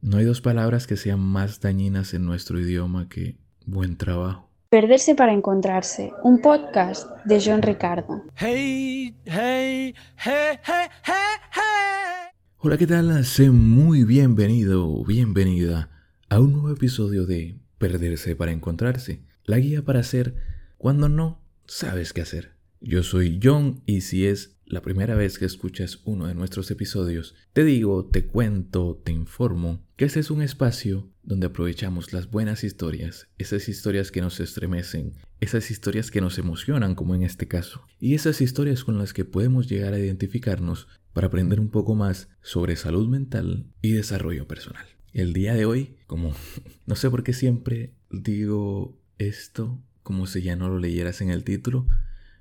No hay dos palabras que sean más dañinas en nuestro idioma que buen trabajo. Perderse para encontrarse, un podcast de John Ricardo. Hey, hey, hey, hey, hey, Hola, ¿qué tal? Sé muy bienvenido, bienvenida a un nuevo episodio de Perderse para encontrarse, la guía para hacer cuando no sabes qué hacer. Yo soy John y si es la primera vez que escuchas uno de nuestros episodios, te digo, te cuento, te informo que este es un espacio donde aprovechamos las buenas historias, esas historias que nos estremecen, esas historias que nos emocionan como en este caso, y esas historias con las que podemos llegar a identificarnos para aprender un poco más sobre salud mental y desarrollo personal. El día de hoy, como no sé por qué siempre digo esto como si ya no lo leyeras en el título,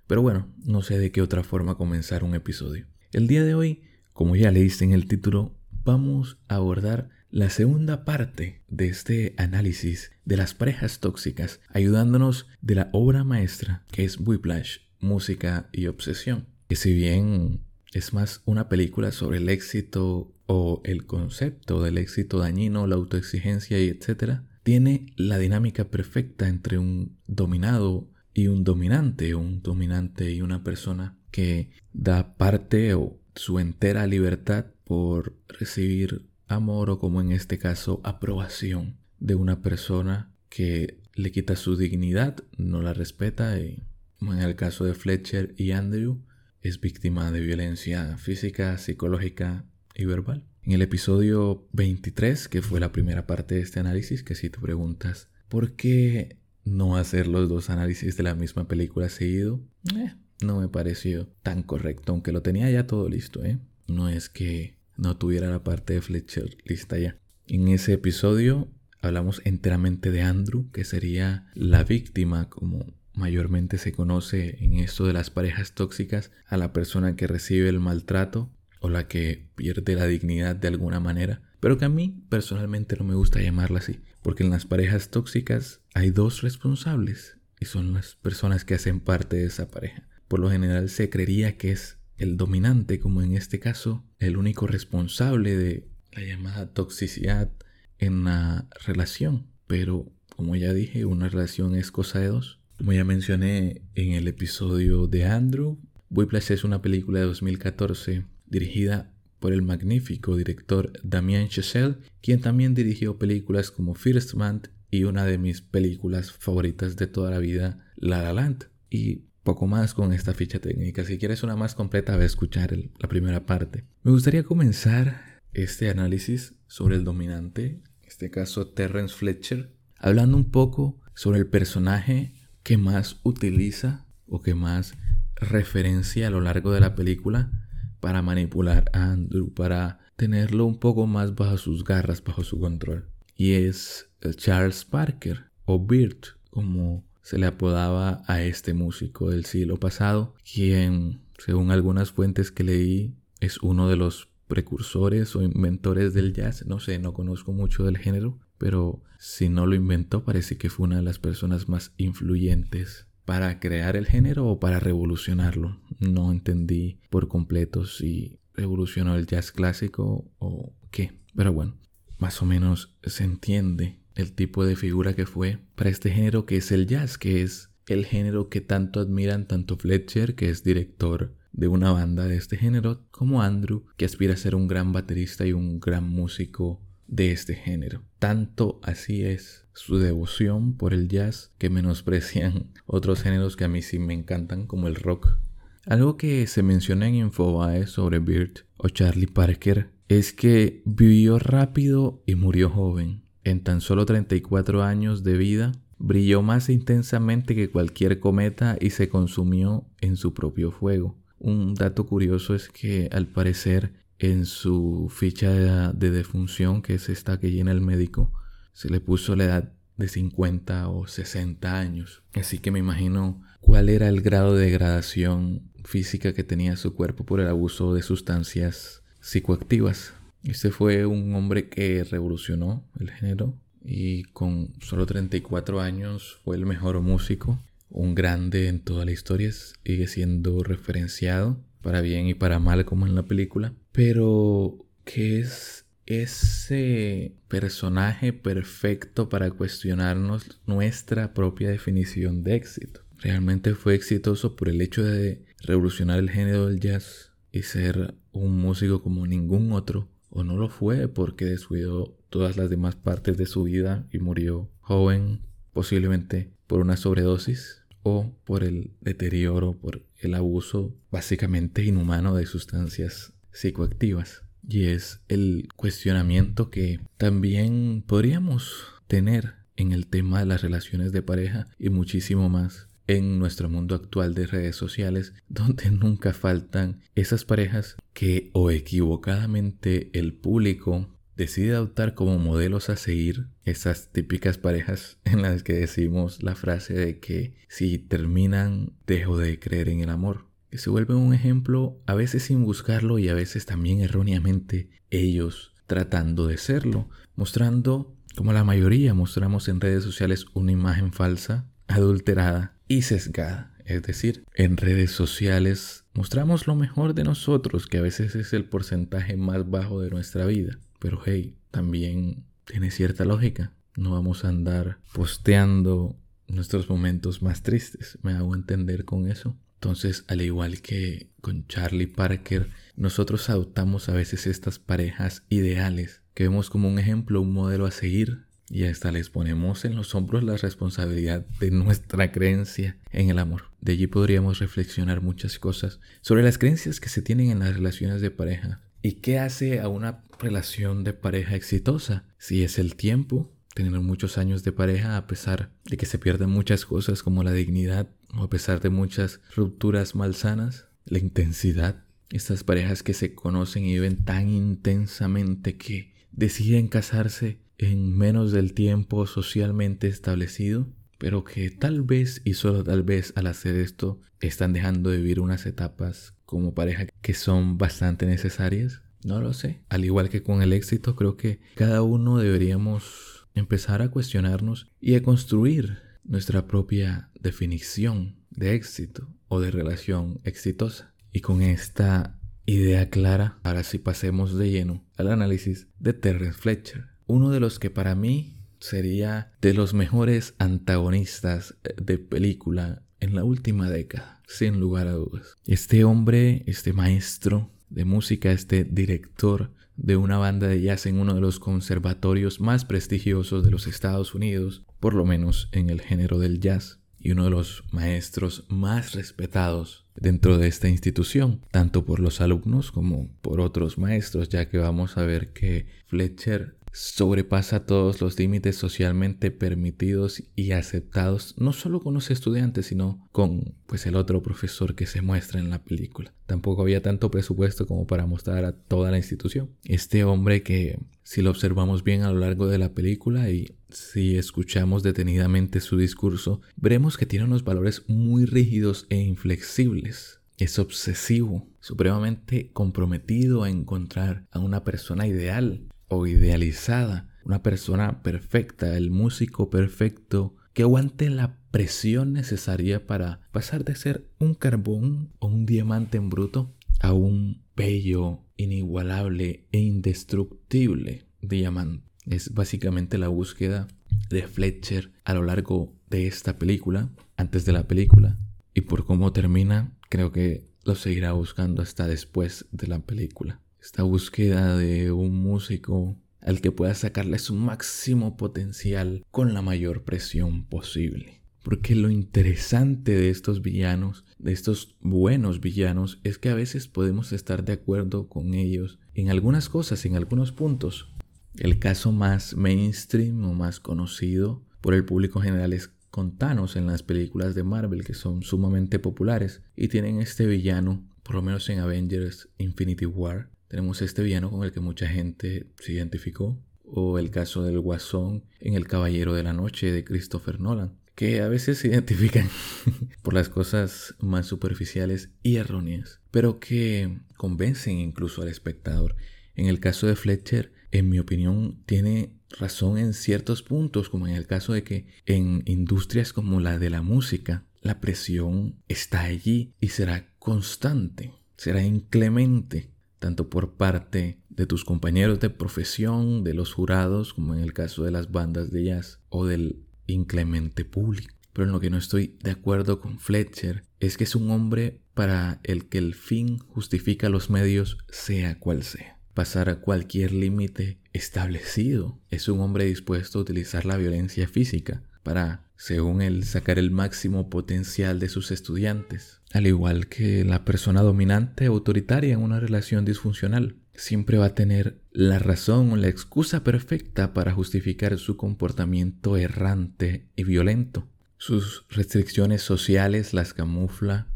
pero bueno, no sé de qué otra forma comenzar un episodio. El día de hoy, como ya leíste en el título, vamos a abordar la segunda parte de este análisis de las parejas tóxicas, ayudándonos de la obra maestra que es Whiplash, Música y Obsesión. Que si bien es más una película sobre el éxito o el concepto del éxito dañino, la autoexigencia y etc., tiene la dinámica perfecta entre un dominado y un dominante, un dominante y una persona que da parte o su entera libertad por recibir amor o como en este caso aprobación de una persona que le quita su dignidad, no la respeta y como en el caso de Fletcher y Andrew es víctima de violencia física, psicológica y verbal. En el episodio 23, que fue la primera parte de este análisis, que si te preguntas por qué no hacer los dos análisis de la misma película seguido, eh, no me pareció tan correcto, aunque lo tenía ya todo listo, ¿eh? No es que no tuviera la parte de Fletcher lista ya. En ese episodio hablamos enteramente de Andrew, que sería la víctima, como mayormente se conoce en esto de las parejas tóxicas, a la persona que recibe el maltrato o la que pierde la dignidad de alguna manera, pero que a mí personalmente no me gusta llamarla así. Porque en las parejas tóxicas hay dos responsables y son las personas que hacen parte de esa pareja. Por lo general se creería que es el dominante, como en este caso, el único responsable de la llamada toxicidad en la relación. Pero, como ya dije, una relación es cosa de dos. Como ya mencioné en el episodio de Andrew, Whiplash es una película de 2014 dirigida por el magnífico director Damien Chazelle, quien también dirigió películas como First Man y una de mis películas favoritas de toda la vida, La La. Y poco más con esta ficha técnica. Si quieres una más completa, ve a escuchar la primera parte. Me gustaría comenzar este análisis sobre el dominante, en este caso Terrence Fletcher, hablando un poco sobre el personaje que más utiliza o que más referencia a lo largo de la película para manipular a Andrew, para tenerlo un poco más bajo sus garras, bajo su control. Y es Charles Parker, o Birt, como se le apodaba a este músico del siglo pasado, quien, según algunas fuentes que leí, es uno de los precursores o inventores del jazz. No sé, no conozco mucho del género, pero si no lo inventó, parece que fue una de las personas más influyentes para crear el género o para revolucionarlo. No entendí por completo si revolucionó el jazz clásico o qué. Pero bueno, más o menos se entiende el tipo de figura que fue para este género que es el jazz, que es el género que tanto admiran tanto Fletcher, que es director de una banda de este género, como Andrew, que aspira a ser un gran baterista y un gran músico de este género. Tanto así es su devoción por el jazz que menosprecian otros géneros que a mí sí me encantan como el rock. Algo que se menciona en Infobae sobre Bird o Charlie Parker es que vivió rápido y murió joven. En tan solo 34 años de vida, brilló más intensamente que cualquier cometa y se consumió en su propio fuego. Un dato curioso es que al parecer en su ficha de, defunción, que es esta que llena el médico, se le puso la edad de 50 o 60 años. Así que me imagino cuál era el grado de degradación física que tenía su cuerpo por el abuso de sustancias psicoactivas. Este fue un hombre que revolucionó el género y con solo 34 años fue el mejor músico, un grande en toda la historia, sigue siendo referenciado para bien y para mal como en la película. Pero, ¿qué es ese personaje perfecto para cuestionarnos nuestra propia definición de éxito. Realmente fue exitoso por el hecho de revolucionar el género del jazz y ser un músico como ningún otro, o no lo fue porque descuidó todas las demás partes de su vida y murió joven, posiblemente por una sobredosis o por el deterioro, por el abuso básicamente inhumano de sustancias psicoactivas. Y es el cuestionamiento que también podríamos tener en el tema de las relaciones de pareja y muchísimo más en nuestro mundo actual de redes sociales, donde nunca faltan esas parejas que o equivocadamente el público decide adoptar como modelos a seguir, esas típicas parejas en las que decimos la frase de que si terminan dejo de creer en el amor, que se vuelve un ejemplo a veces sin buscarlo y a veces también erróneamente ellos tratando de serlo, mostrando como la mayoría mostramos en redes sociales una imagen falsa, adulterada y sesgada. Es decir, en redes sociales mostramos lo mejor de nosotros, que a veces es el porcentaje más bajo de nuestra vida. Pero hey, también tiene cierta lógica. No vamos a andar posteando nuestros momentos más tristes. Me hago entender con eso. Entonces, al igual que con Charlie Parker, nosotros adoptamos a veces estas parejas ideales que vemos como un ejemplo, un modelo a seguir, y hasta les ponemos en los hombros la responsabilidad de nuestra creencia en el amor. De allí podríamos reflexionar muchas cosas sobre las creencias que se tienen en las relaciones de pareja y qué hace a una relación de pareja exitosa. Si es el tiempo, tener muchos años de pareja a pesar de que se pierden muchas cosas como la dignidad o a pesar de muchas rupturas malsanas, la intensidad. Estas parejas que se conocen y viven tan intensamente que deciden casarse en menos del tiempo socialmente establecido, pero que tal vez y solo tal vez al hacer esto están dejando de vivir unas etapas como pareja que son bastante necesarias. No lo sé. Al igual que con el éxito, creo que cada uno deberíamos empezar a cuestionarnos y a construir nuestra propia definición de éxito o de relación exitosa. Y con esta idea clara, ahora sí pasemos de lleno al análisis de Terrence Fletcher uno de los que para mí sería de los mejores antagonistas eh, de película en la última década, sin lugar a dudas. Este hombre, este maestro de música, este director de una banda de jazz en uno de los conservatorios más prestigiosos de los Estados Unidos, por lo menos en el género del jazz, y uno de los maestros más respetados dentro de esta institución, tanto por los alumnos como por otros maestros, ya que vamos a ver que Fletcher sobrepasa todos los límites socialmente permitidos y aceptados, no solo con los estudiantes, sino con pues el otro profesor que se muestra en la película. Tampoco había tanto presupuesto como para mostrar a toda la institución. Este hombre que si lo observamos bien a lo largo de la película y si escuchamos detenidamente su discurso, veremos que tiene unos valores muy rígidos e inflexibles. Es obsesivo, supremamente comprometido a encontrar a una persona ideal o idealizada, una persona perfecta, el músico perfecto que aguante la presión necesaria para pasar de ser un carbón o un diamante en bruto a un bello, inigualable e indestructible diamante. Es básicamente la búsqueda de Fletcher a lo largo de esta película, antes de la película, y por cómo termina, creo que lo seguirá buscando hasta después de la película esta búsqueda de un músico al que pueda sacarle su máximo potencial con la mayor presión posible. Porque lo interesante de estos villanos, de estos buenos villanos, es que a veces podemos estar de acuerdo con ellos en algunas cosas, en algunos puntos. El caso más mainstream o más conocido por el público general es con Thanos en las películas de Marvel, que son sumamente populares y tienen este villano, por lo menos en Avengers Infinity War, tenemos este villano con el que mucha gente se identificó, o el caso del Guasón en El Caballero de la Noche de Christopher Nolan, que a veces se identifican por las cosas más superficiales y erróneas, pero que convencen incluso al espectador. En el caso de Fletcher, en mi opinión, tiene razón en ciertos puntos, como en el caso de que en industrias como la de la música, la presión está allí y será constante, será inclemente tanto por parte de tus compañeros de profesión, de los jurados, como en el caso de las bandas de jazz, o del inclemente público. Pero en lo que no estoy de acuerdo con Fletcher es que es un hombre para el que el fin justifica los medios sea cual sea. Pasar a cualquier límite establecido. Es un hombre dispuesto a utilizar la violencia física para, según él, sacar el máximo potencial de sus estudiantes. Al igual que la persona dominante autoritaria en una relación disfuncional. Siempre va a tener la razón o la excusa perfecta para justificar su comportamiento errante y violento. Sus restricciones sociales las camufla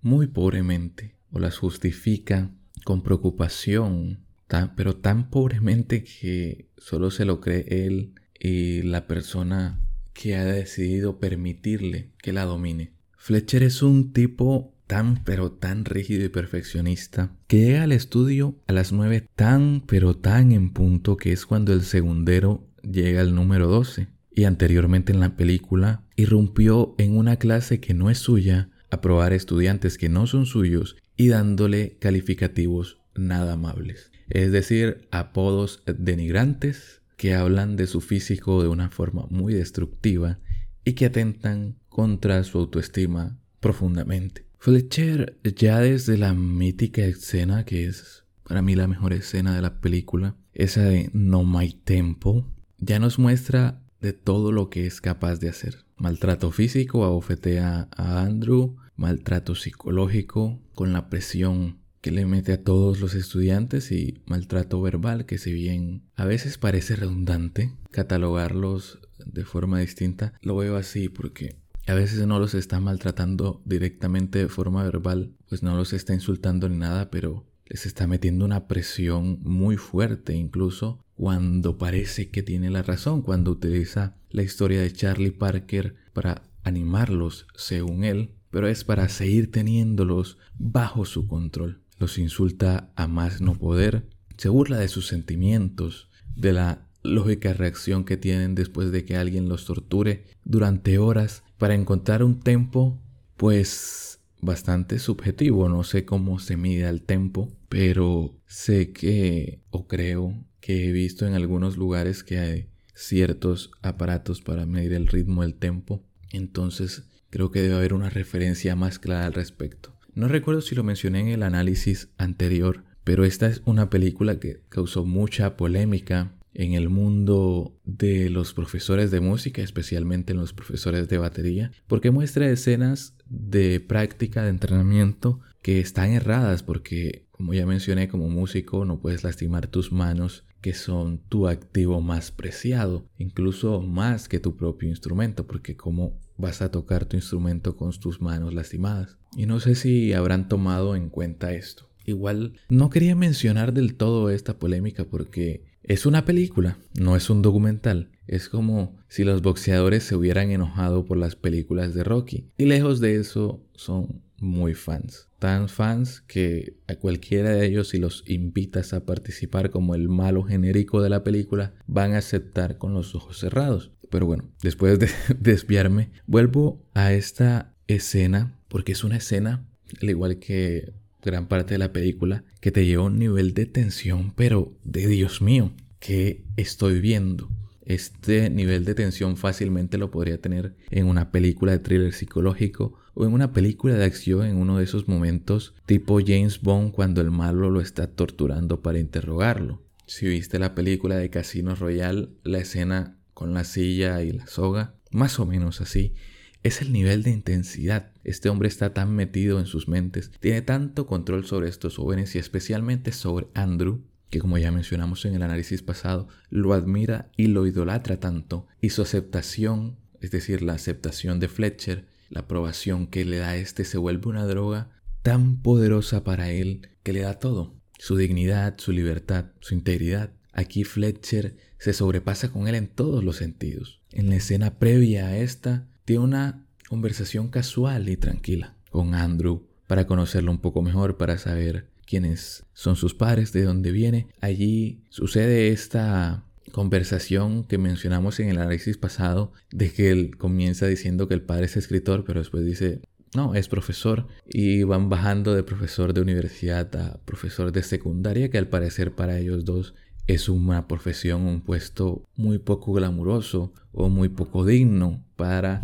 muy pobremente o las justifica con preocupación, pero tan pobremente que solo se lo cree él y la persona que ha decidido permitirle que la domine. Fletcher es un tipo tan pero tan rígido y perfeccionista que llega al estudio a las 9 tan pero tan en punto que es cuando el segundero llega al número 12 y anteriormente en la película irrumpió en una clase que no es suya a probar estudiantes que no son suyos y dándole calificativos nada amables, es decir, apodos denigrantes que hablan de su físico de una forma muy destructiva y que atentan contra su autoestima profundamente. Fletcher ya desde la mítica escena que es para mí la mejor escena de la película, esa de No My Tempo, ya nos muestra de todo lo que es capaz de hacer. Maltrato físico, abofetea a Andrew, maltrato psicológico con la presión que le mete a todos los estudiantes y maltrato verbal que si bien a veces parece redundante catalogarlos de forma distinta, lo veo así porque a veces no los está maltratando directamente de forma verbal, pues no los está insultando ni nada, pero les está metiendo una presión muy fuerte incluso cuando parece que tiene la razón, cuando utiliza la historia de Charlie Parker para animarlos según él, pero es para seguir teniéndolos bajo su control los insulta a más no poder, se burla de sus sentimientos, de la lógica reacción que tienen después de que alguien los torture durante horas. Para encontrar un tempo pues bastante subjetivo, no sé cómo se mide el tempo, pero sé que o creo que he visto en algunos lugares que hay ciertos aparatos para medir el ritmo del tempo, entonces creo que debe haber una referencia más clara al respecto. No recuerdo si lo mencioné en el análisis anterior, pero esta es una película que causó mucha polémica en el mundo de los profesores de música, especialmente en los profesores de batería, porque muestra escenas de práctica, de entrenamiento que están erradas, porque como ya mencioné, como músico no puedes lastimar tus manos, que son tu activo más preciado, incluso más que tu propio instrumento, porque como vas a tocar tu instrumento con tus manos lastimadas. Y no sé si habrán tomado en cuenta esto. Igual no quería mencionar del todo esta polémica porque es una película, no es un documental. Es como si los boxeadores se hubieran enojado por las películas de Rocky. Y lejos de eso son muy fans. Tan fans que a cualquiera de ellos si los invitas a participar como el malo genérico de la película van a aceptar con los ojos cerrados. Pero bueno, después de desviarme, vuelvo a esta escena porque es una escena, al igual que gran parte de la película, que te lleva a un nivel de tensión, pero de Dios mío, que estoy viendo? Este nivel de tensión fácilmente lo podría tener en una película de thriller psicológico o en una película de acción en uno de esos momentos tipo James Bond cuando el malo lo está torturando para interrogarlo. Si viste la película de Casino Royale, la escena con la silla y la soga, más o menos así, es el nivel de intensidad. Este hombre está tan metido en sus mentes, tiene tanto control sobre estos jóvenes y especialmente sobre Andrew, que como ya mencionamos en el análisis pasado, lo admira y lo idolatra tanto, y su aceptación, es decir, la aceptación de Fletcher, la aprobación que le da a este se vuelve una droga tan poderosa para él que le da todo, su dignidad, su libertad, su integridad. Aquí Fletcher se sobrepasa con él en todos los sentidos. En la escena previa a esta, tiene una conversación casual y tranquila con Andrew para conocerlo un poco mejor, para saber quiénes son sus padres, de dónde viene. Allí sucede esta conversación que mencionamos en el análisis pasado de que él comienza diciendo que el padre es escritor, pero después dice no, es profesor y van bajando de profesor de universidad a profesor de secundaria que al parecer para ellos dos es una profesión, un puesto muy poco glamuroso o muy poco digno para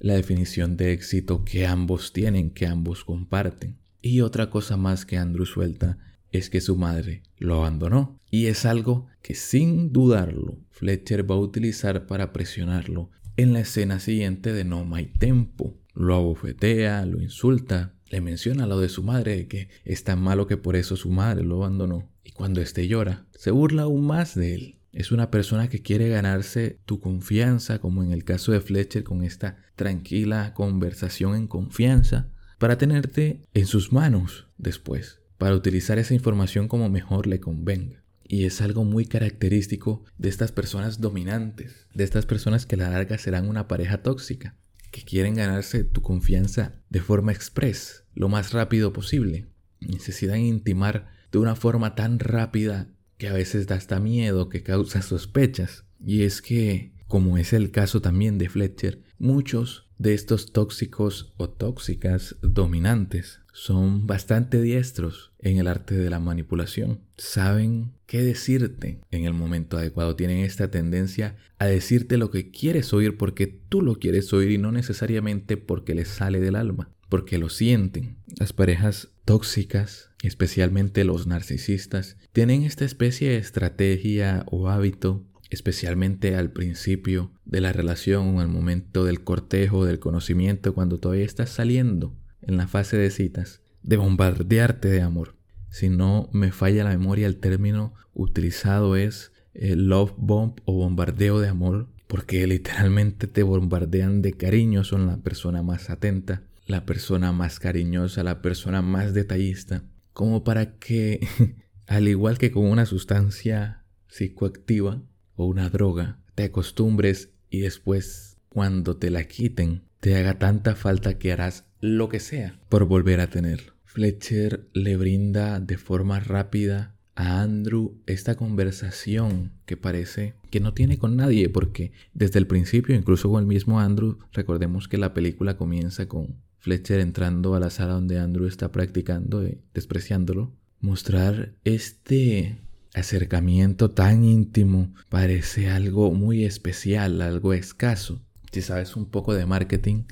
la definición de éxito que ambos tienen, que ambos comparten. Y otra cosa más que Andrew suelta es que su madre lo abandonó. Y es algo que sin dudarlo Fletcher va a utilizar para presionarlo en la escena siguiente de No My Tempo. Lo abofetea, lo insulta, le menciona lo de su madre, que es tan malo que por eso su madre lo abandonó. Y cuando éste llora, se burla aún más de él. Es una persona que quiere ganarse tu confianza, como en el caso de Fletcher, con esta tranquila conversación en confianza, para tenerte en sus manos después, para utilizar esa información como mejor le convenga. Y es algo muy característico de estas personas dominantes, de estas personas que a la larga serán una pareja tóxica, que quieren ganarse tu confianza de forma express, lo más rápido posible. Necesitan intimar de una forma tan rápida que a veces da hasta miedo, que causa sospechas. Y es que, como es el caso también de Fletcher, muchos de estos tóxicos o tóxicas dominantes son bastante diestros en el arte de la manipulación. Saben qué decirte en el momento adecuado. Tienen esta tendencia a decirte lo que quieres oír porque tú lo quieres oír y no necesariamente porque les sale del alma, porque lo sienten. Las parejas tóxicas, especialmente los narcisistas, tienen esta especie de estrategia o hábito especialmente al principio de la relación, al momento del cortejo, del conocimiento, cuando todavía estás saliendo en la fase de citas, de bombardearte de amor. Si no me falla la memoria, el término utilizado es eh, love bomb o bombardeo de amor, porque literalmente te bombardean de cariño, son la persona más atenta, la persona más cariñosa, la persona más detallista, como para que, al igual que con una sustancia psicoactiva o una droga, te acostumbres y después, cuando te la quiten, te haga tanta falta que harás lo que sea por volver a tenerlo. Fletcher le brinda de forma rápida a Andrew esta conversación que parece que no tiene con nadie porque desde el principio, incluso con el mismo Andrew, recordemos que la película comienza con Fletcher entrando a la sala donde Andrew está practicando y despreciándolo. Mostrar este acercamiento tan íntimo parece algo muy especial, algo escaso. Si sabes un poco de marketing,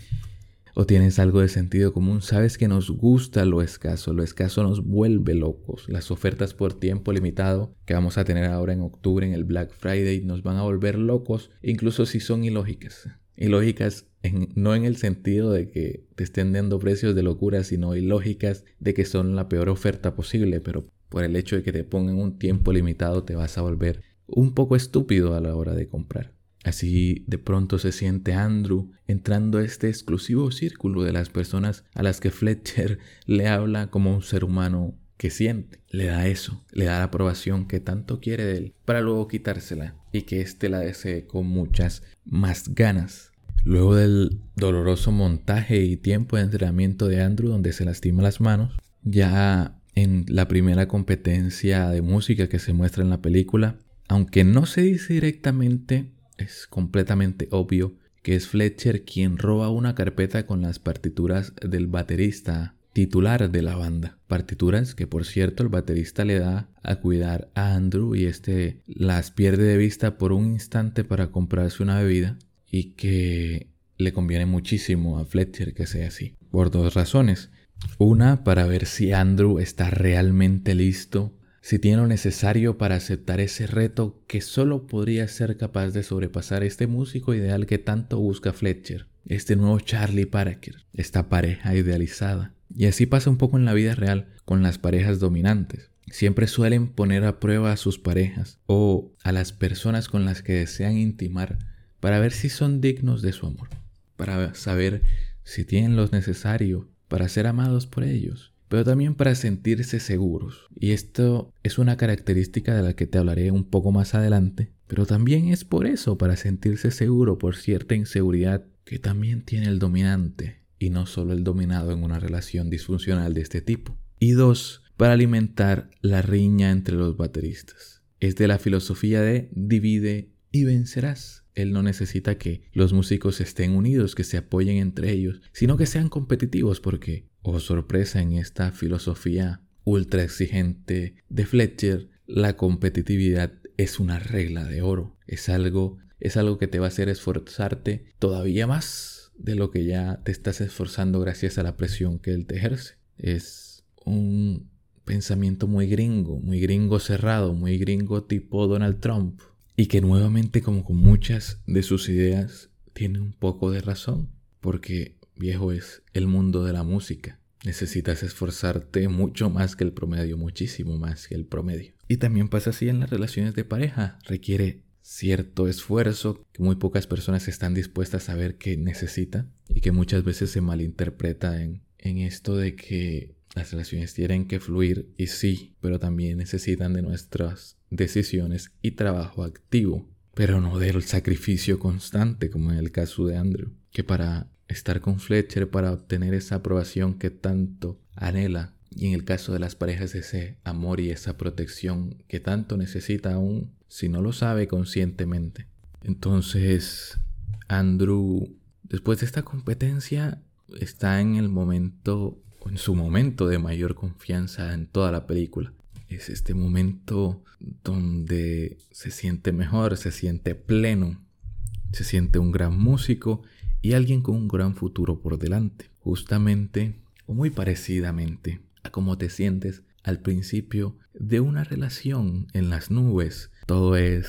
o tienes algo de sentido común, sabes que nos gusta lo escaso, lo escaso nos vuelve locos. Las ofertas por tiempo limitado que vamos a tener ahora en octubre en el Black Friday nos van a volver locos, incluso si son ilógicas. Ilógicas no en el sentido de que te estén dando precios de locura, sino ilógicas de que son la peor oferta posible, pero por el hecho de que te pongan un tiempo limitado te vas a volver un poco estúpido a la hora de comprar. Así de pronto se siente Andrew entrando a este exclusivo círculo de las personas a las que Fletcher le habla como un ser humano que siente. Le da eso, le da la aprobación que tanto quiere de él para luego quitársela y que éste la desee con muchas más ganas. Luego del doloroso montaje y tiempo de entrenamiento de Andrew donde se lastima las manos, ya en la primera competencia de música que se muestra en la película, aunque no se dice directamente, es completamente obvio que es Fletcher quien roba una carpeta con las partituras del baterista titular de la banda. Partituras que por cierto el baterista le da a cuidar a Andrew y este las pierde de vista por un instante para comprarse una bebida y que le conviene muchísimo a Fletcher que sea así. Por dos razones. Una, para ver si Andrew está realmente listo si tiene lo necesario para aceptar ese reto que solo podría ser capaz de sobrepasar este músico ideal que tanto busca Fletcher, este nuevo Charlie Parker, esta pareja idealizada. Y así pasa un poco en la vida real con las parejas dominantes. Siempre suelen poner a prueba a sus parejas o a las personas con las que desean intimar para ver si son dignos de su amor, para saber si tienen lo necesario para ser amados por ellos pero también para sentirse seguros. Y esto es una característica de la que te hablaré un poco más adelante, pero también es por eso, para sentirse seguro por cierta inseguridad que también tiene el dominante, y no solo el dominado en una relación disfuncional de este tipo. Y dos, para alimentar la riña entre los bateristas. Es de la filosofía de divide y vencerás. Él no necesita que los músicos estén unidos, que se apoyen entre ellos, sino que sean competitivos porque, oh sorpresa en esta filosofía ultra exigente de Fletcher, la competitividad es una regla de oro, es algo es algo que te va a hacer esforzarte todavía más de lo que ya te estás esforzando gracias a la presión que él te ejerce. Es un pensamiento muy gringo, muy gringo cerrado, muy gringo tipo Donald Trump, y que nuevamente como con muchas de sus ideas tiene un poco de razón, porque viejo es el mundo de la música. Necesitas esforzarte mucho más que el promedio, muchísimo más que el promedio. Y también pasa así en las relaciones de pareja. Requiere cierto esfuerzo que muy pocas personas están dispuestas a ver que necesita y que muchas veces se malinterpreta en, en esto de que las relaciones tienen que fluir y sí, pero también necesitan de nuestras decisiones y trabajo activo, pero no del sacrificio constante como en el caso de Andrew, que para estar con Fletcher, para obtener esa aprobación que tanto anhela, y en el caso de las parejas ese amor y esa protección que tanto necesita aún si no lo sabe conscientemente. Entonces, Andrew, después de esta competencia, está en el momento en su momento de mayor confianza en toda la película. Es este momento donde se siente mejor, se siente pleno, se siente un gran músico y alguien con un gran futuro por delante. Justamente o muy parecidamente a cómo te sientes al principio de una relación en las nubes. Todo es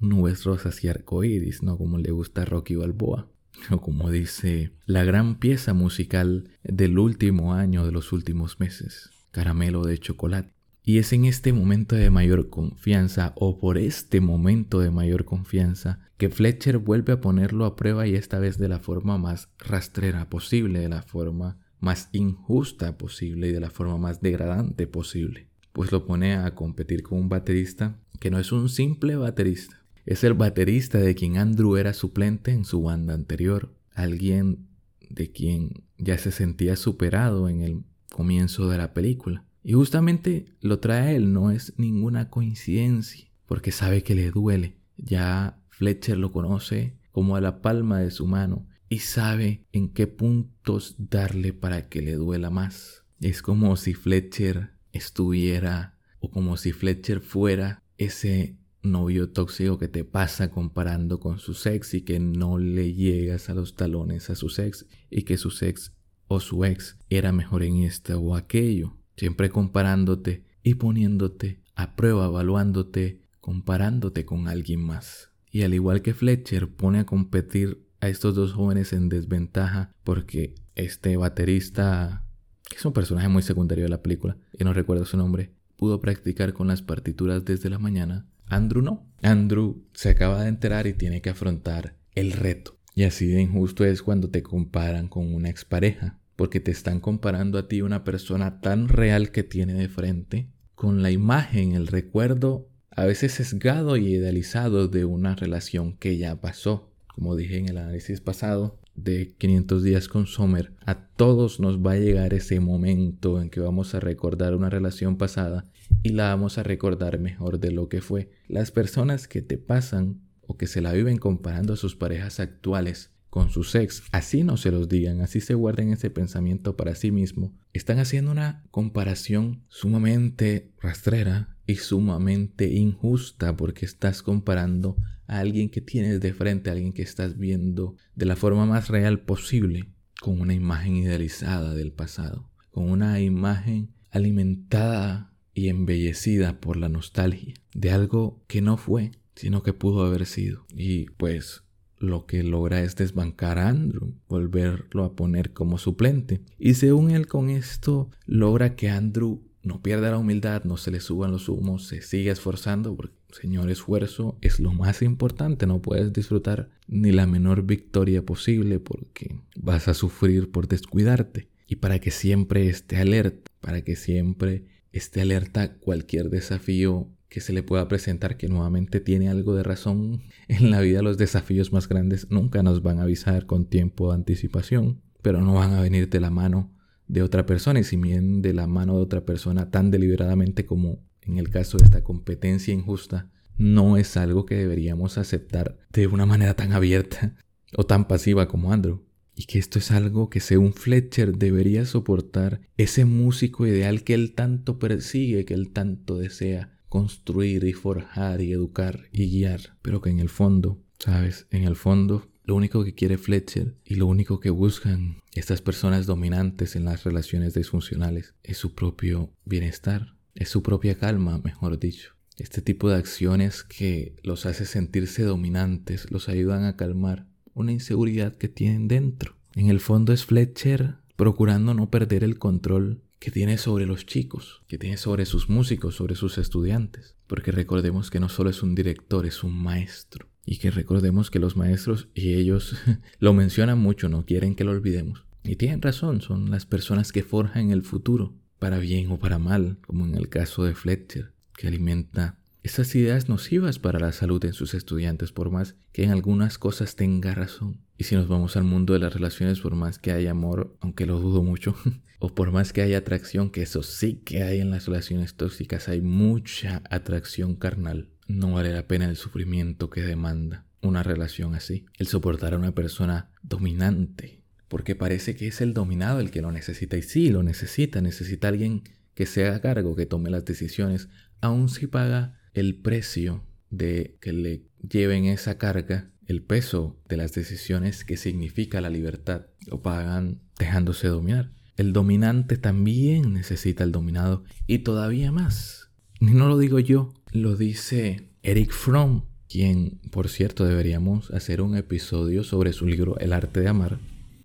nubes rosas y arcoíris, no como le gusta Rocky Balboa o como dice la gran pieza musical del último año de los últimos meses, caramelo de chocolate. Y es en este momento de mayor confianza o por este momento de mayor confianza que Fletcher vuelve a ponerlo a prueba y esta vez de la forma más rastrera posible, de la forma más injusta posible y de la forma más degradante posible. Pues lo pone a competir con un baterista que no es un simple baterista, es el baterista de quien Andrew era suplente en su banda anterior, alguien de quien ya se sentía superado en el comienzo de la película. Y justamente lo trae a él, no es ninguna coincidencia, porque sabe que le duele. Ya Fletcher lo conoce como a la palma de su mano y sabe en qué puntos darle para que le duela más. Es como si Fletcher estuviera o como si Fletcher fuera ese novio tóxico que te pasa comparando con su ex y que no le llegas a los talones a su ex y que su ex o su ex era mejor en esto o aquello, siempre comparándote y poniéndote a prueba, evaluándote, comparándote con alguien más. Y al igual que Fletcher pone a competir a estos dos jóvenes en desventaja porque este baterista, que es un personaje muy secundario de la película, y no recuerdo su nombre, pudo practicar con las partituras desde la mañana Andrew no. Andrew se acaba de enterar y tiene que afrontar el reto. Y así de injusto es cuando te comparan con una expareja, porque te están comparando a ti una persona tan real que tiene de frente, con la imagen, el recuerdo, a veces sesgado y idealizado de una relación que ya pasó. Como dije en el análisis pasado de 500 días con Sommer, a todos nos va a llegar ese momento en que vamos a recordar una relación pasada y la vamos a recordar mejor de lo que fue. Las personas que te pasan o que se la viven comparando a sus parejas actuales con sus ex, así no se los digan, así se guarden ese pensamiento para sí mismo, están haciendo una comparación sumamente rastrera y sumamente injusta porque estás comparando a alguien que tienes de frente, a alguien que estás viendo de la forma más real posible, con una imagen idealizada del pasado, con una imagen alimentada y embellecida por la nostalgia de algo que no fue, sino que pudo haber sido. Y pues lo que logra es desbancar a Andrew, volverlo a poner como suplente. Y según él con esto logra que Andrew no pierda la humildad, no se le suban los humos, se siga esforzando, porque señor esfuerzo es lo más importante, no puedes disfrutar ni la menor victoria posible porque vas a sufrir por descuidarte. Y para que siempre esté alerta, para que siempre esté alerta cualquier desafío que se le pueda presentar, que nuevamente tiene algo de razón. En la vida los desafíos más grandes nunca nos van a avisar con tiempo de anticipación, pero no van a venir de la mano de otra persona y si bien de la mano de otra persona tan deliberadamente como en el caso de esta competencia injusta no es algo que deberíamos aceptar de una manera tan abierta o tan pasiva como Andrew. Y que esto es algo que según Fletcher debería soportar ese músico ideal que él tanto persigue, que él tanto desea construir y forjar y educar y guiar, pero que en el fondo, sabes, en el fondo lo único que quiere Fletcher y lo único que buscan estas personas dominantes en las relaciones disfuncionales es su propio bienestar, es su propia calma, mejor dicho. Este tipo de acciones que los hace sentirse dominantes, los ayudan a calmar una inseguridad que tienen dentro. En el fondo es Fletcher procurando no perder el control que tiene sobre los chicos, que tiene sobre sus músicos, sobre sus estudiantes. Porque recordemos que no solo es un director, es un maestro. Y que recordemos que los maestros y ellos lo mencionan mucho, no quieren que lo olvidemos. Y tienen razón, son las personas que forjan el futuro, para bien o para mal, como en el caso de Fletcher, que alimenta esas ideas nocivas para la salud en sus estudiantes, por más que en algunas cosas tenga razón. Y si nos vamos al mundo de las relaciones, por más que haya amor, aunque lo dudo mucho, o por más que haya atracción, que eso sí que hay en las relaciones tóxicas, hay mucha atracción carnal. No vale la pena el sufrimiento que demanda una relación así. El soportar a una persona dominante, porque parece que es el dominado el que lo necesita. Y sí, lo necesita, necesita alguien que se haga cargo, que tome las decisiones, aun si paga el precio de que le lleven esa carga, el peso de las decisiones que significa la libertad, lo pagan dejándose dominar. El dominante también necesita el dominado y todavía más. No lo digo yo, lo dice Eric Fromm, quien por cierto deberíamos hacer un episodio sobre su libro El arte de amar,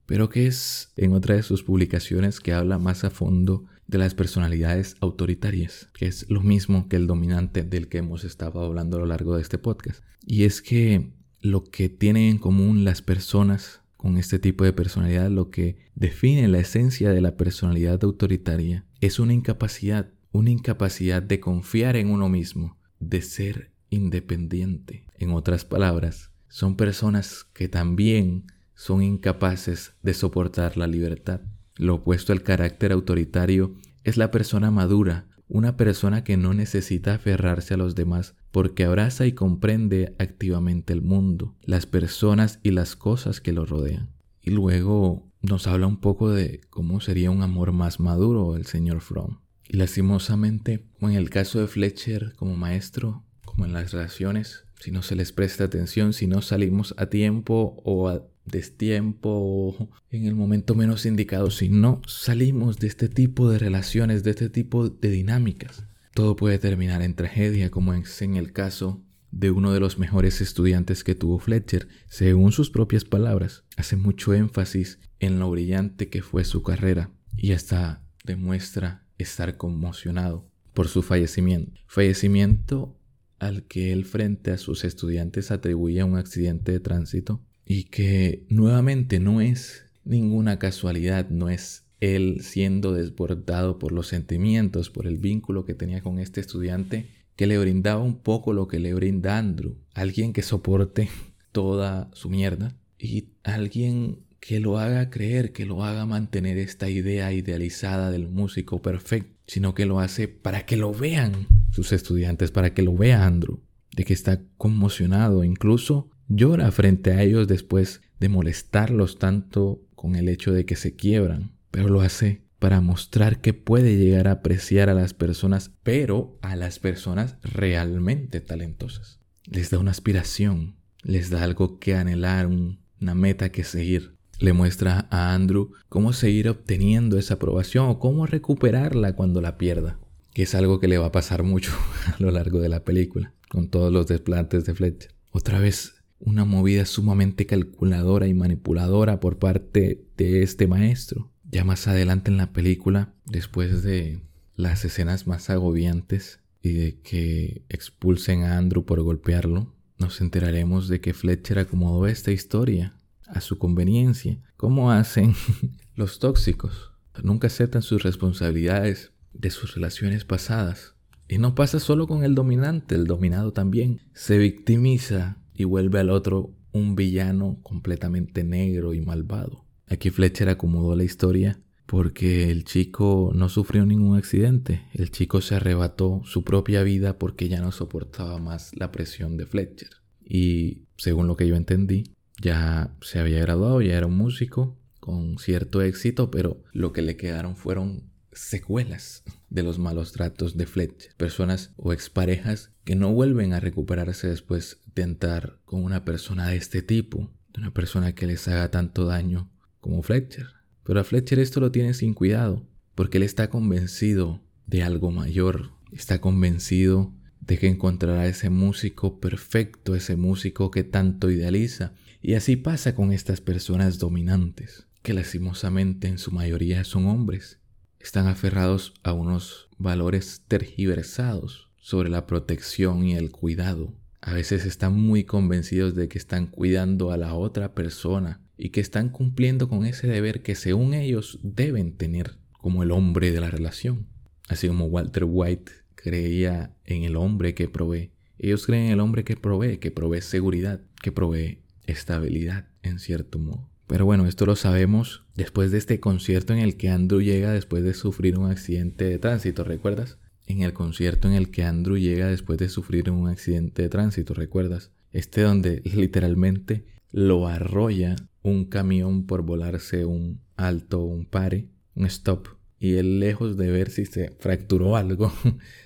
pero que es en otra de sus publicaciones que habla más a fondo de las personalidades autoritarias, que es lo mismo que el dominante del que hemos estado hablando a lo largo de este podcast. Y es que lo que tienen en común las personas con este tipo de personalidad, lo que define la esencia de la personalidad autoritaria, es una incapacidad, una incapacidad de confiar en uno mismo, de ser independiente. En otras palabras, son personas que también son incapaces de soportar la libertad. Lo opuesto al carácter autoritario es la persona madura, una persona que no necesita aferrarse a los demás porque abraza y comprende activamente el mundo, las personas y las cosas que lo rodean. Y luego nos habla un poco de cómo sería un amor más maduro el señor Fromm. Y lastimosamente, como en el caso de Fletcher como maestro, como en las relaciones, si no se les presta atención, si no salimos a tiempo o a destiempo en el momento menos indicado, si no salimos de este tipo de relaciones, de este tipo de dinámicas, todo puede terminar en tragedia, como es en el caso de uno de los mejores estudiantes que tuvo Fletcher, según sus propias palabras, hace mucho énfasis en lo brillante que fue su carrera y hasta demuestra estar conmocionado por su fallecimiento. Fallecimiento al que él frente a sus estudiantes atribuía un accidente de tránsito y que nuevamente no es ninguna casualidad, no es él siendo desbordado por los sentimientos, por el vínculo que tenía con este estudiante, que le brindaba un poco lo que le brinda Andrew, alguien que soporte toda su mierda y alguien que lo haga creer, que lo haga mantener esta idea idealizada del músico perfecto, sino que lo hace para que lo vean sus estudiantes, para que lo vea Andrew, de que está conmocionado, incluso Llora frente a ellos después de molestarlos tanto con el hecho de que se quiebran, pero lo hace para mostrar que puede llegar a apreciar a las personas, pero a las personas realmente talentosas. Les da una aspiración, les da algo que anhelar, una meta que seguir. Le muestra a Andrew cómo seguir obteniendo esa aprobación o cómo recuperarla cuando la pierda, que es algo que le va a pasar mucho a lo largo de la película, con todos los desplantes de Fletcher. Otra vez una movida sumamente calculadora y manipuladora por parte de este maestro. Ya más adelante en la película, después de las escenas más agobiantes y de que expulsen a Andrew por golpearlo, nos enteraremos de que Fletcher acomodó esta historia a su conveniencia. ¿Cómo hacen los tóxicos? Nunca aceptan sus responsabilidades de sus relaciones pasadas. Y no pasa solo con el dominante, el dominado también se victimiza y vuelve al otro un villano completamente negro y malvado. Aquí Fletcher acomodó la historia porque el chico no sufrió ningún accidente. El chico se arrebató su propia vida porque ya no soportaba más la presión de Fletcher. Y según lo que yo entendí, ya se había graduado, ya era un músico con cierto éxito, pero lo que le quedaron fueron secuelas de los malos tratos de Fletcher. Personas o exparejas que no vuelven a recuperarse después de entrar con una persona de este tipo, de una persona que les haga tanto daño como Fletcher. Pero a Fletcher esto lo tiene sin cuidado, porque él está convencido de algo mayor, está convencido de que encontrará ese músico perfecto, ese músico que tanto idealiza. Y así pasa con estas personas dominantes, que lastimosamente en su mayoría son hombres. Están aferrados a unos valores tergiversados sobre la protección y el cuidado. A veces están muy convencidos de que están cuidando a la otra persona y que están cumpliendo con ese deber que según ellos deben tener como el hombre de la relación. Así como Walter White creía en el hombre que provee. Ellos creen en el hombre que provee, que provee seguridad, que provee estabilidad en cierto modo. Pero bueno, esto lo sabemos después de este concierto en el que Andrew llega después de sufrir un accidente de tránsito, ¿recuerdas? En el concierto en el que Andrew llega después de sufrir un accidente de tránsito, ¿recuerdas? Este donde literalmente lo arrolla un camión por volarse un alto, un pare, un stop. Y él, lejos de ver si se fracturó algo,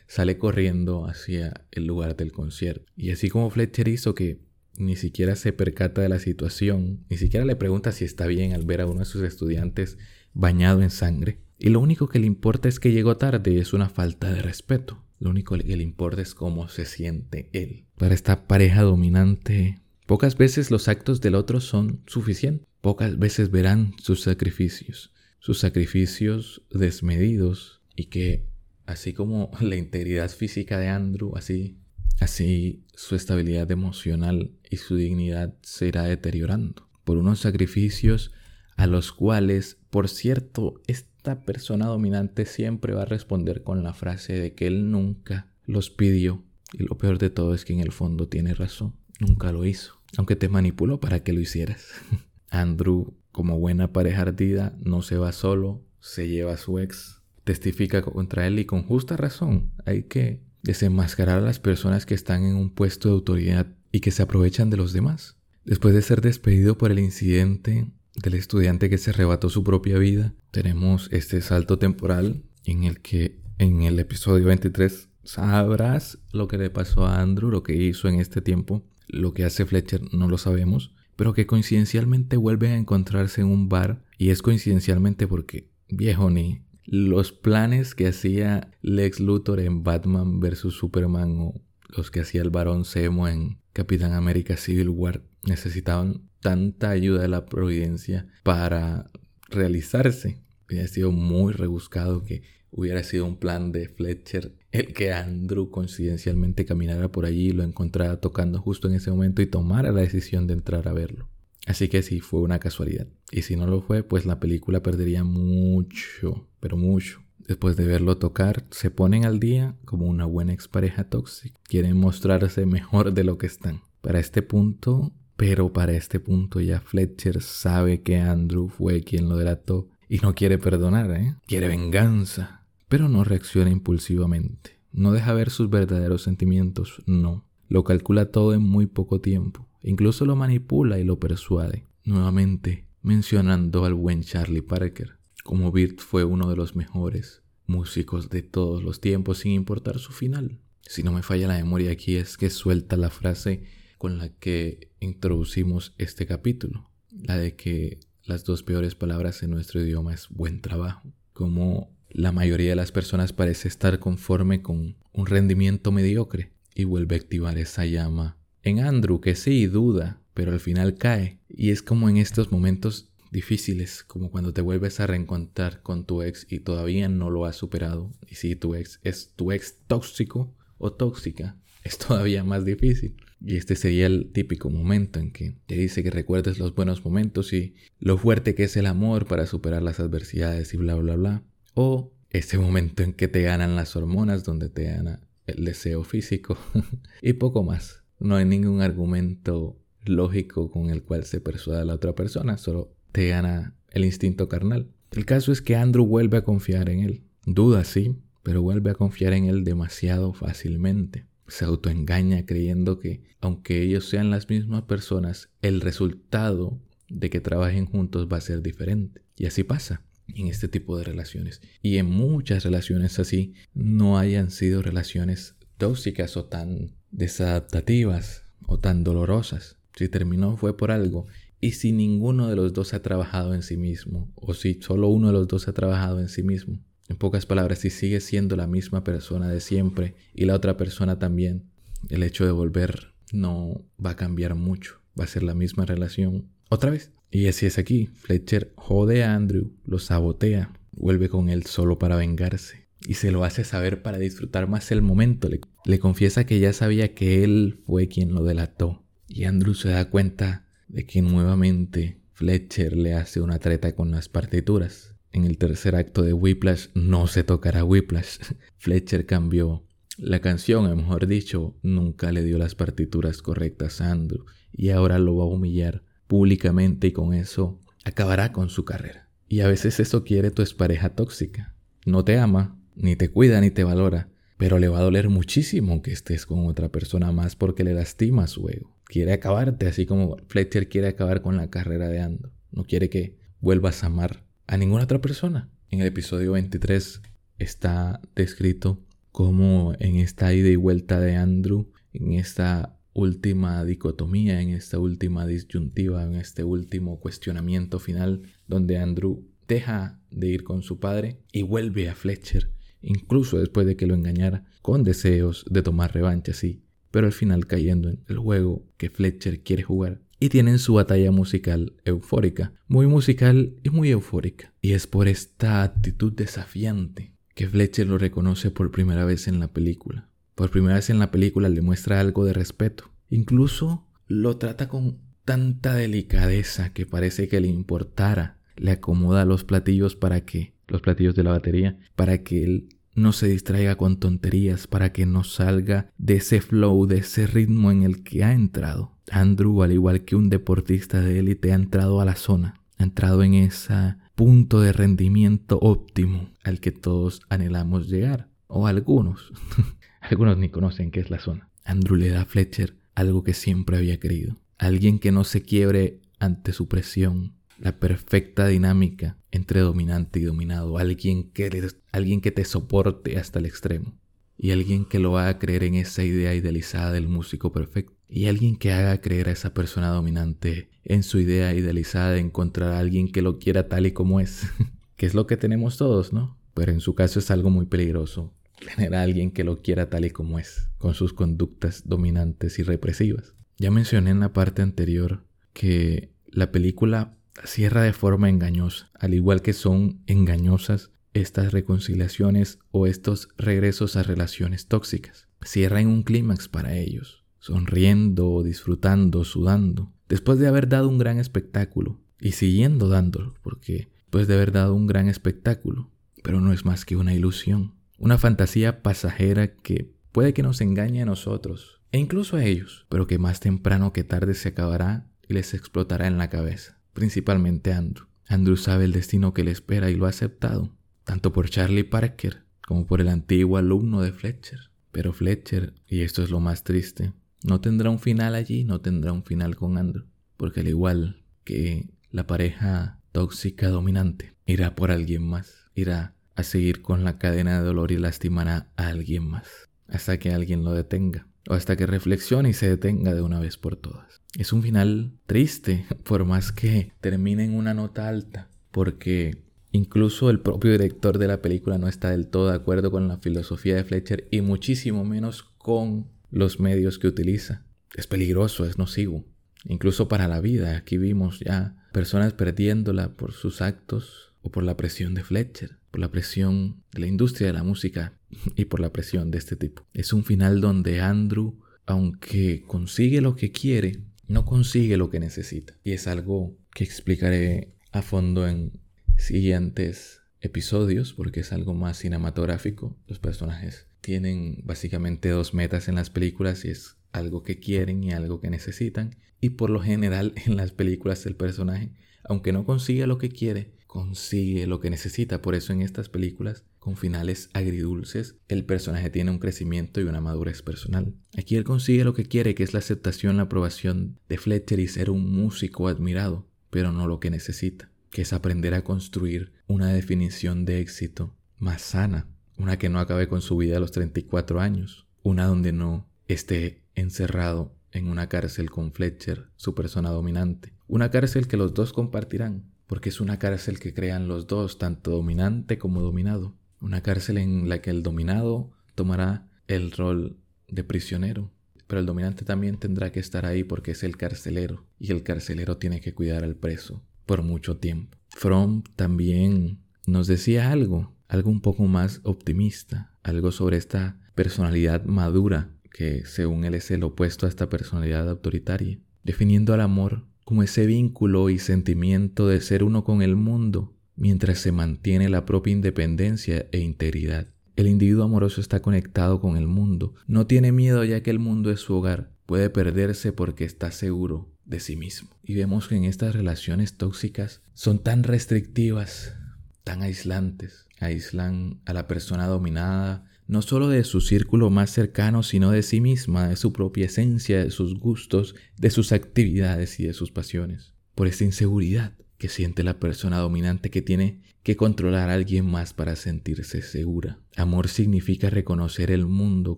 sale corriendo hacia el lugar del concierto. Y así como Fletcher hizo que ni siquiera se percata de la situación, ni siquiera le pregunta si está bien al ver a uno de sus estudiantes bañado en sangre. Y lo único que le importa es que llegó tarde, es una falta de respeto. Lo único que le importa es cómo se siente él. Para esta pareja dominante, Pocas veces los actos del otro son suficientes. Pocas veces verán sus sacrificios, sus sacrificios desmedidos y que, así como la integridad física de Andrew, así, así su estabilidad emocional y su dignidad se irá deteriorando por unos sacrificios a los cuales, por cierto, esta persona dominante siempre va a responder con la frase de que él nunca los pidió. Y lo peor de todo es que en el fondo tiene razón. Nunca lo hizo, aunque te manipuló para que lo hicieras. Andrew, como buena pareja ardida, no se va solo, se lleva a su ex, testifica contra él y con justa razón. Hay que desenmascarar a las personas que están en un puesto de autoridad y que se aprovechan de los demás. Después de ser despedido por el incidente del estudiante que se arrebató su propia vida, tenemos este salto temporal en el que en el episodio 23 sabrás lo que le pasó a Andrew, lo que hizo en este tiempo lo que hace Fletcher no lo sabemos, pero que coincidencialmente vuelven a encontrarse en un bar y es coincidencialmente porque, viejo ni, los planes que hacía Lex Luthor en Batman vs. Superman o los que hacía el Barón Zemo en Capitán América Civil War necesitaban tanta ayuda de la providencia para realizarse. Había sido muy rebuscado que hubiera sido un plan de Fletcher el que Andrew coincidencialmente caminara por allí y lo encontrara tocando justo en ese momento y tomara la decisión de entrar a verlo. Así que sí, fue una casualidad. Y si no lo fue, pues la película perdería mucho, pero mucho. Después de verlo tocar, se ponen al día como una buena expareja tóxica. Quieren mostrarse mejor de lo que están. Para este punto, pero para este punto ya Fletcher sabe que Andrew fue quien lo delató y no quiere perdonar, ¿eh? Quiere venganza pero no reacciona impulsivamente. No deja ver sus verdaderos sentimientos, no. Lo calcula todo en muy poco tiempo. Incluso lo manipula y lo persuade. Nuevamente, mencionando al buen Charlie Parker, como Birt fue uno de los mejores músicos de todos los tiempos sin importar su final. Si no me falla la memoria aquí es que suelta la frase con la que introducimos este capítulo, la de que las dos peores palabras en nuestro idioma es buen trabajo, como la mayoría de las personas parece estar conforme con un rendimiento mediocre y vuelve a activar esa llama en Andrew, que sí, duda, pero al final cae. Y es como en estos momentos difíciles, como cuando te vuelves a reencontrar con tu ex y todavía no lo has superado. Y si tu ex es tu ex tóxico o tóxica, es todavía más difícil. Y este sería el típico momento en que te dice que recuerdes los buenos momentos y lo fuerte que es el amor para superar las adversidades y bla, bla, bla. O ese momento en que te ganan las hormonas, donde te gana el deseo físico y poco más. No hay ningún argumento lógico con el cual se persuada a la otra persona, solo te gana el instinto carnal. El caso es que Andrew vuelve a confiar en él. Duda, sí, pero vuelve a confiar en él demasiado fácilmente. Se autoengaña creyendo que, aunque ellos sean las mismas personas, el resultado de que trabajen juntos va a ser diferente. Y así pasa en este tipo de relaciones. Y en muchas relaciones así no hayan sido relaciones tóxicas o tan desadaptativas o tan dolorosas. Si terminó fue por algo. Y si ninguno de los dos ha trabajado en sí mismo, o si solo uno de los dos ha trabajado en sí mismo, en pocas palabras, si sigue siendo la misma persona de siempre y la otra persona también, el hecho de volver no va a cambiar mucho. Va a ser la misma relación otra vez. Y así es aquí. Fletcher jode a Andrew, lo sabotea, vuelve con él solo para vengarse. Y se lo hace saber para disfrutar más el momento. Le, le confiesa que ya sabía que él fue quien lo delató. Y Andrew se da cuenta de que nuevamente Fletcher le hace una treta con las partituras en el tercer acto de Whiplash no se tocará Whiplash. Fletcher cambió la canción, o mejor dicho, nunca le dio las partituras correctas a Andrew y ahora lo va a humillar públicamente y con eso acabará con su carrera. Y a veces eso quiere tu pareja tóxica. No te ama, ni te cuida, ni te valora, pero le va a doler muchísimo que estés con otra persona más porque le lastima su ego. Quiere acabarte, así como Fletcher quiere acabar con la carrera de Andrew. No quiere que vuelvas a amar a ninguna otra persona. En el episodio 23 está descrito cómo en esta ida y vuelta de Andrew, en esta última dicotomía, en esta última disyuntiva, en este último cuestionamiento final, donde Andrew deja de ir con su padre y vuelve a Fletcher, incluso después de que lo engañara, con deseos de tomar revancha, sí, pero al final cayendo en el juego que Fletcher quiere jugar y tienen su batalla musical eufórica, muy musical y muy eufórica. Y es por esta actitud desafiante que Fletcher lo reconoce por primera vez en la película. Por primera vez en la película le muestra algo de respeto. Incluso lo trata con tanta delicadeza que parece que le importara. Le acomoda los platillos para que, los platillos de la batería, para que él no se distraiga con tonterías, para que no salga de ese flow, de ese ritmo en el que ha entrado. Andrew, al igual que un deportista de élite, ha entrado a la zona, ha entrado en ese punto de rendimiento óptimo al que todos anhelamos llegar, o algunos. algunos ni conocen qué es la zona. Andrew le da a Fletcher algo que siempre había querido, alguien que no se quiebre ante su presión, la perfecta dinámica entre dominante y dominado, alguien que, alguien que te soporte hasta el extremo y alguien que lo haga creer en esa idea idealizada del músico perfecto y alguien que haga creer a esa persona dominante en su idea idealizada de encontrar a alguien que lo quiera tal y como es, que es lo que tenemos todos, ¿no? Pero en su caso es algo muy peligroso tener a alguien que lo quiera tal y como es, con sus conductas dominantes y represivas. Ya mencioné en la parte anterior que la película cierra de forma engañosa, al igual que son engañosas estas reconciliaciones o estos regresos a relaciones tóxicas. Cierra en un clímax para ellos sonriendo, disfrutando, sudando, después de haber dado un gran espectáculo y siguiendo dándolo, porque después de haber dado un gran espectáculo, pero no es más que una ilusión, una fantasía pasajera que puede que nos engañe a nosotros e incluso a ellos, pero que más temprano que tarde se acabará y les explotará en la cabeza, principalmente Andrew. Andrew sabe el destino que le espera y lo ha aceptado, tanto por Charlie Parker como por el antiguo alumno de Fletcher. Pero Fletcher, y esto es lo más triste, no tendrá un final allí, no tendrá un final con Andrew, porque al igual que la pareja tóxica dominante, irá por alguien más, irá a seguir con la cadena de dolor y lastimará a alguien más, hasta que alguien lo detenga, o hasta que reflexione y se detenga de una vez por todas. Es un final triste, por más que termine en una nota alta, porque incluso el propio director de la película no está del todo de acuerdo con la filosofía de Fletcher y muchísimo menos con los medios que utiliza. Es peligroso, es nocivo, incluso para la vida. Aquí vimos ya personas perdiéndola por sus actos o por la presión de Fletcher, por la presión de la industria de la música y por la presión de este tipo. Es un final donde Andrew, aunque consigue lo que quiere, no consigue lo que necesita. Y es algo que explicaré a fondo en siguientes episodios porque es algo más cinematográfico. Los personajes tienen básicamente dos metas en las películas y es algo que quieren y algo que necesitan. Y por lo general en las películas el personaje, aunque no consiga lo que quiere, consigue lo que necesita. Por eso en estas películas con finales agridulces, el personaje tiene un crecimiento y una madurez personal. Aquí él consigue lo que quiere, que es la aceptación, la aprobación de Fletcher y ser un músico admirado, pero no lo que necesita, que es aprender a construir una definición de éxito más sana, una que no acabe con su vida a los 34 años, una donde no esté encerrado en una cárcel con Fletcher, su persona dominante, una cárcel que los dos compartirán, porque es una cárcel que crean los dos, tanto dominante como dominado, una cárcel en la que el dominado tomará el rol de prisionero, pero el dominante también tendrá que estar ahí porque es el carcelero, y el carcelero tiene que cuidar al preso por mucho tiempo. Fromm también nos decía algo, algo un poco más optimista, algo sobre esta personalidad madura que según él es el opuesto a esta personalidad autoritaria, definiendo al amor como ese vínculo y sentimiento de ser uno con el mundo mientras se mantiene la propia independencia e integridad. El individuo amoroso está conectado con el mundo, no tiene miedo ya que el mundo es su hogar, puede perderse porque está seguro de sí mismo. Y vemos que en estas relaciones tóxicas son tan restrictivas, tan aislantes, aíslan a la persona dominada, no solo de su círculo más cercano, sino de sí misma, de su propia esencia, de sus gustos, de sus actividades y de sus pasiones. Por esta inseguridad que siente la persona dominante que tiene que controlar a alguien más para sentirse segura. Amor significa reconocer el mundo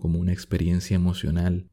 como una experiencia emocional.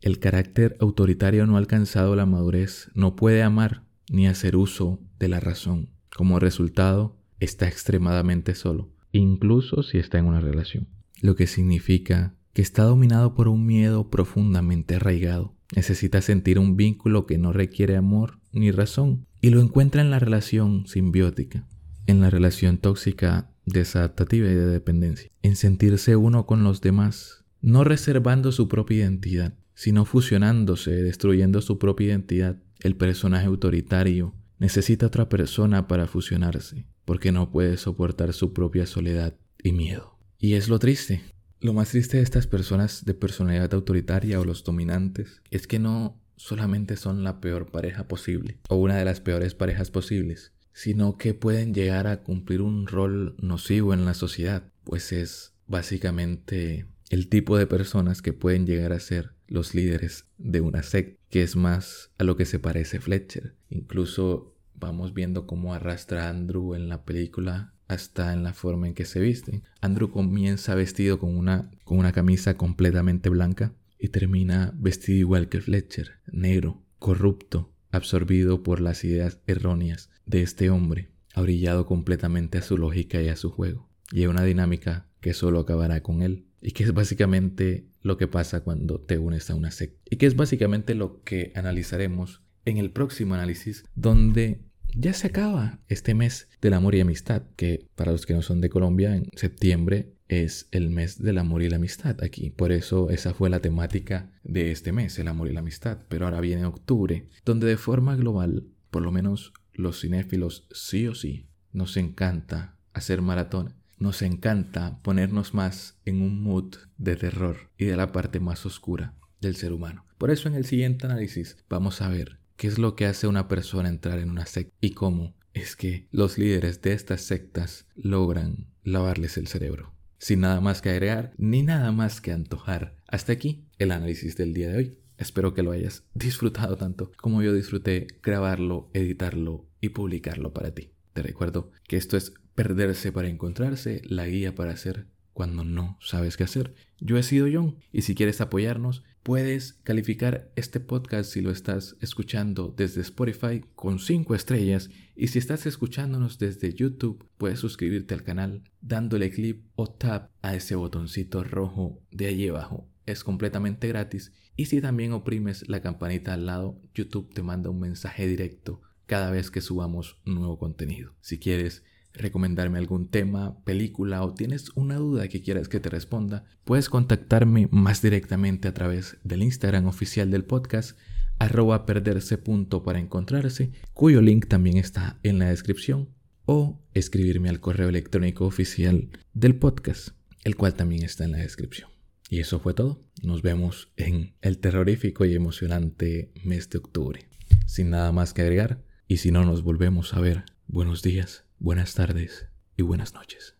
El carácter autoritario no ha alcanzado la madurez, no puede amar ni hacer uso de la razón. Como resultado, está extremadamente solo, incluso si está en una relación lo que significa que está dominado por un miedo profundamente arraigado. Necesita sentir un vínculo que no requiere amor ni razón y lo encuentra en la relación simbiótica, en la relación tóxica desadaptativa y de dependencia, en sentirse uno con los demás, no reservando su propia identidad, sino fusionándose, destruyendo su propia identidad. El personaje autoritario necesita otra persona para fusionarse, porque no puede soportar su propia soledad y miedo. Y es lo triste. Lo más triste de estas personas de personalidad autoritaria o los dominantes es que no solamente son la peor pareja posible o una de las peores parejas posibles, sino que pueden llegar a cumplir un rol nocivo en la sociedad, pues es básicamente el tipo de personas que pueden llegar a ser los líderes de una secta, que es más a lo que se parece Fletcher. Incluso vamos viendo cómo arrastra a Andrew en la película hasta en la forma en que se visten. Andrew comienza vestido con una, con una camisa completamente blanca y termina vestido igual que Fletcher, negro, corrupto, absorbido por las ideas erróneas de este hombre, abrillado completamente a su lógica y a su juego. Y una dinámica que solo acabará con él. Y que es básicamente lo que pasa cuando te unes a una secta. Y que es básicamente lo que analizaremos en el próximo análisis, donde ya se acaba este mes del amor y amistad, que para los que no son de Colombia, en septiembre es el mes del amor y la amistad aquí. Por eso esa fue la temática de este mes, el amor y la amistad. Pero ahora viene octubre, donde de forma global, por lo menos los cinéfilos sí o sí, nos encanta hacer maratón. Nos encanta ponernos más en un mood de terror y de la parte más oscura del ser humano. Por eso en el siguiente análisis vamos a ver ¿Qué es lo que hace una persona entrar en una secta? ¿Y cómo es que los líderes de estas sectas logran lavarles el cerebro? Sin nada más que agregar, ni nada más que antojar. Hasta aquí el análisis del día de hoy. Espero que lo hayas disfrutado tanto como yo disfruté grabarlo, editarlo y publicarlo para ti. Te recuerdo que esto es Perderse para Encontrarse, la guía para hacer cuando no sabes qué hacer. Yo he sido John y si quieres apoyarnos, puedes calificar este podcast si lo estás escuchando desde Spotify con 5 estrellas y si estás escuchándonos desde YouTube, puedes suscribirte al canal dándole clic o tap a ese botoncito rojo de allí abajo. Es completamente gratis y si también oprimes la campanita al lado, YouTube te manda un mensaje directo cada vez que subamos nuevo contenido. Si quieres recomendarme algún tema, película o tienes una duda que quieras que te responda, puedes contactarme más directamente a través del Instagram oficial del podcast arroba perderse punto para encontrarse, cuyo link también está en la descripción, o escribirme al correo electrónico oficial del podcast, el cual también está en la descripción. Y eso fue todo. Nos vemos en el terrorífico y emocionante mes de octubre. Sin nada más que agregar, y si no nos volvemos a ver, buenos días buenas tardes y buenas noches.